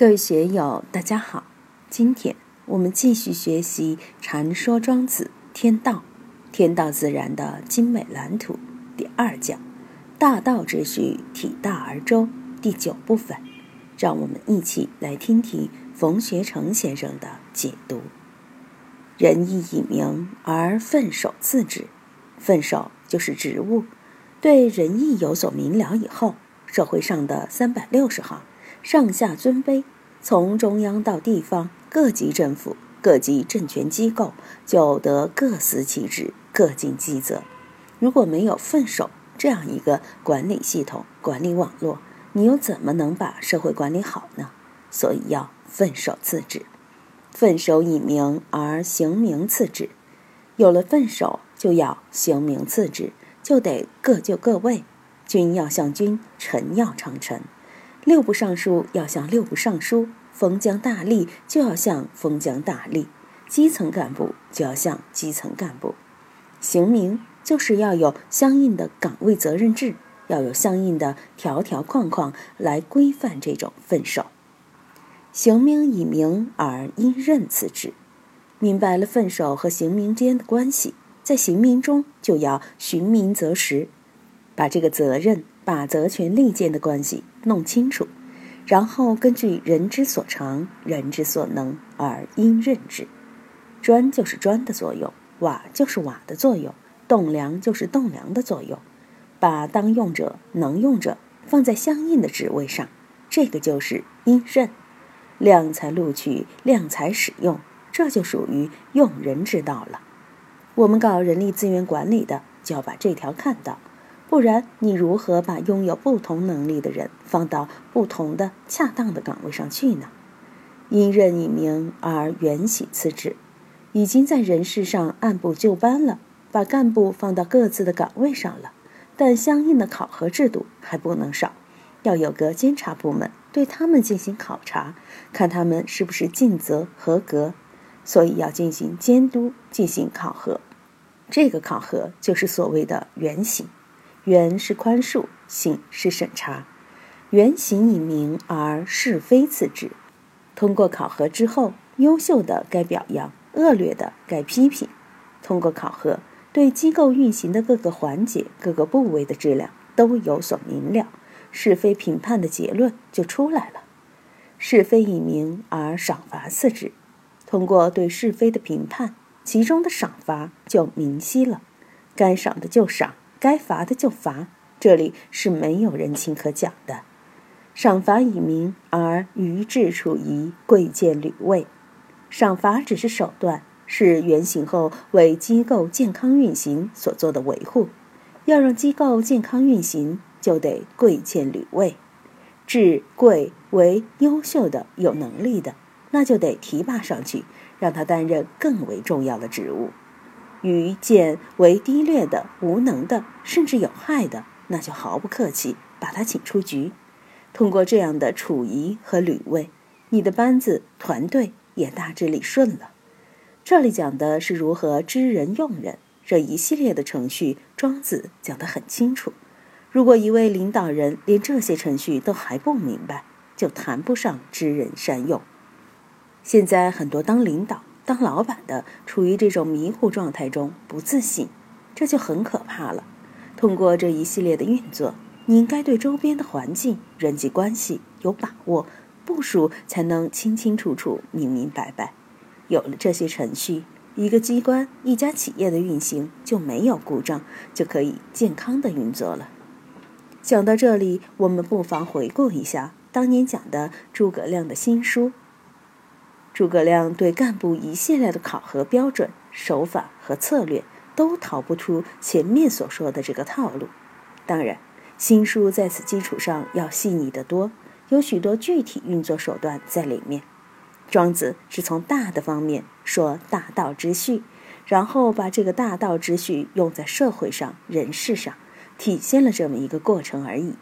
各位学友，大家好！今天我们继续学习《禅说庄子天道天道自然的精美蓝图》第二讲“大道之序，体大而周”第九部分。让我们一起来听听冯学成先生的解读：“仁义以明而奋守自治，奋守就是职务。对仁义有所明了以后，社会上的三百六十行。”上下尊卑，从中央到地方，各级政府、各级政权机构就得各司其职，各尽其责。如果没有奋守这样一个管理系统、管理网络，你又怎么能把社会管理好呢？所以要奋守自治，奋守以明而行名次之。有了奋守，就要行名次之，就得各就各位，君要向君，臣要称臣。六部尚书要向六部尚书，封疆大吏就要向封疆大吏，基层干部就要向基层干部。行名就是要有相应的岗位责任制，要有相应的条条框框来规范这种分守。行名以名而因任次之，明白了分守和行名之间的关系，在行名中就要循名择实，把这个责任。把责权利间的关系弄清楚，然后根据人之所长、人之所能而因任之。砖就是砖的作用，瓦就是瓦的作用，栋梁就是栋梁的作用。把当用者、能用者放在相应的职位上，这个就是因任。量才录取，量才使用，这就属于用人之道了。我们搞人力资源管理的，就要把这条看到。不然，你如何把拥有不同能力的人放到不同的恰当的岗位上去呢？因任以明而原喜次之，已经在人事上按部就班了，把干部放到各自的岗位上了。但相应的考核制度还不能少，要有个监察部门对他们进行考察，看他们是不是尽责合格。所以要进行监督，进行考核。这个考核就是所谓的原刑。原是宽恕，醒是审查。原行以明而是非次之。通过考核之后，优秀的该表扬，恶劣的该批评。通过考核，对机构运行的各个环节、各个部位的质量都有所明了，是非评判的结论就出来了。是非以明而赏罚次之。通过对是非的评判，其中的赏罚就明晰了，该赏的就赏。该罚的就罚，这里是没有人情可讲的。赏罚以明，而于治处宜，贵贱履位。赏罚只是手段，是原刑后为机构健康运行所做的维护。要让机构健康运行，就得贵贱履位。治贵为优秀的、有能力的，那就得提拔上去，让他担任更为重要的职务。与见为低劣的、无能的，甚至有害的，那就毫不客气，把他请出局。通过这样的处疑和履位，你的班子团队也大致理顺了。这里讲的是如何知人用人这一系列的程序，庄子讲得很清楚。如果一位领导人连这些程序都还不明白，就谈不上知人善用。现在很多当领导。当老板的处于这种迷糊状态中，不自信，这就很可怕了。通过这一系列的运作，你应该对周边的环境、人际关系有把握，部署才能清清楚楚、明明白白。有了这些程序，一个机关、一家企业的运行就没有故障，就可以健康的运作了。讲到这里，我们不妨回顾一下当年讲的诸葛亮的新书。诸葛亮对干部一系列的考核标准、手法和策略，都逃不出前面所说的这个套路。当然，新书在此基础上要细腻得多，有许多具体运作手段在里面。庄子是从大的方面说大道之序，然后把这个大道之序用在社会上、人事上，体现了这么一个过程而已。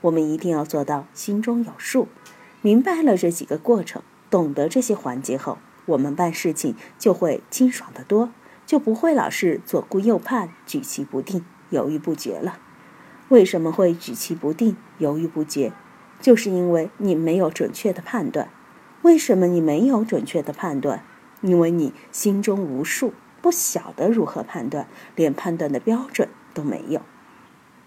我们一定要做到心中有数，明白了这几个过程。懂得这些环节后，我们办事情就会清爽得多，就不会老是左顾右盼、举棋不定、犹豫不决了。为什么会举棋不定、犹豫不决？就是因为你没有准确的判断，为什么你没有准确的判断？因为你心中无数，不晓得如何判断，连判断的标准都没有。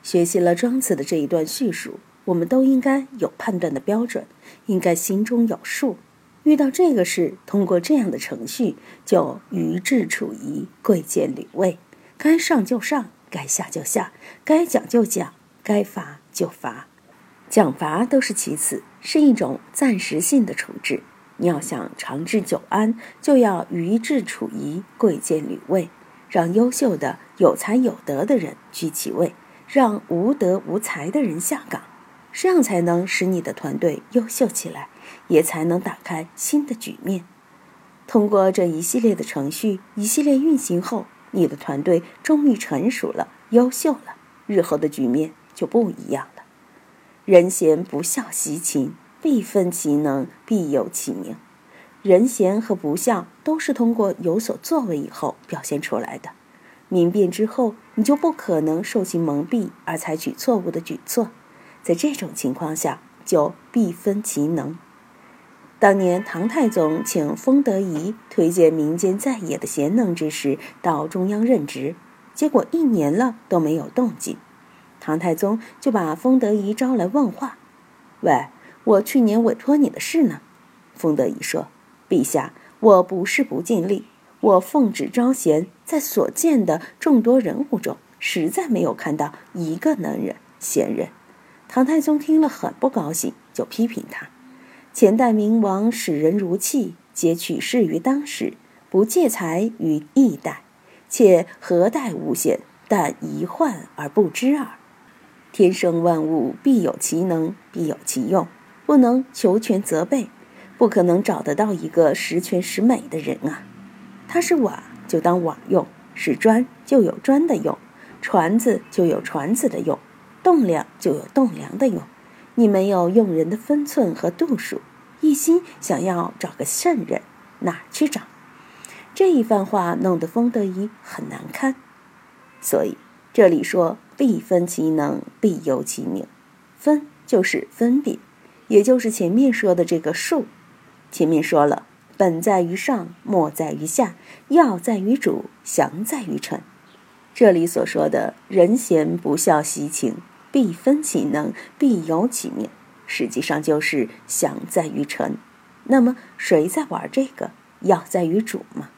学习了庄子的这一段叙述，我们都应该有判断的标准，应该心中有数。遇到这个事，通过这样的程序，就于智处疑，贵贱履位，该上就上，该下就下，该讲就讲，该罚就罚。奖罚都是其次，是一种暂时性的处置。你要想长治久安，就要于智处疑，贵贱履位，让优秀的、有才有德的人居其位，让无德无才的人下岗，这样才能使你的团队优秀起来，也才能打开新的局面。通过这一系列的程序，一系列运行后，你的团队终于成熟了、优秀了，日后的局面就不一样了。人贤不肖习勤，必分其能，必有其名。人贤和不孝都是通过有所作为以后表现出来的。明辨之后，你就不可能受其蒙蔽而采取错误的举措。在这种情况下，就必分其能。当年唐太宗请封德仪推荐民间在野的贤能之士到中央任职，结果一年了都没有动静。唐太宗就把封德仪招来问话：“喂，我去年委托你的事呢？”封德仪说：“陛下，我不是不尽力，我奉旨招贤，在所见的众多人物中，实在没有看到一个能人贤人。”唐太宗听了很不高兴，就批评他：“前代明王使人如器，皆取事于当时，不借财于易代，且何待无贤？但一患而不知耳。”天生万物必有其能，必有其用，不能求全责备，不可能找得到一个十全十美的人啊。他是瓦，就当瓦用；是砖，就有砖的用；船子就有船子的用；栋梁就有栋梁的用。你没有用人的分寸和度数，一心想要找个圣人，哪去找？这一番话弄得封德仪很难堪，所以这里说。必分其能，必有其名。分就是分别，也就是前面说的这个数。前面说了，本在于上，末在于下，要在于主，祥在于臣。这里所说的人贤不孝习情，必分其能，必有其名，实际上就是祥在于臣。那么谁在玩这个？要在于主吗？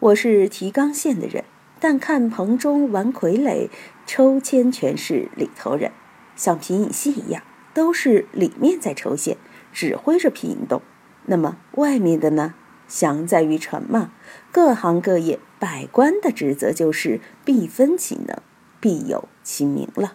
我是提纲县的人。但看棚中玩傀儡，抽签全是里头人，像皮影戏一样，都是里面在抽线，指挥着皮影动。那么外面的呢？祥在于臣嘛。各行各业，百官的职责就是必分其能，必有其名了。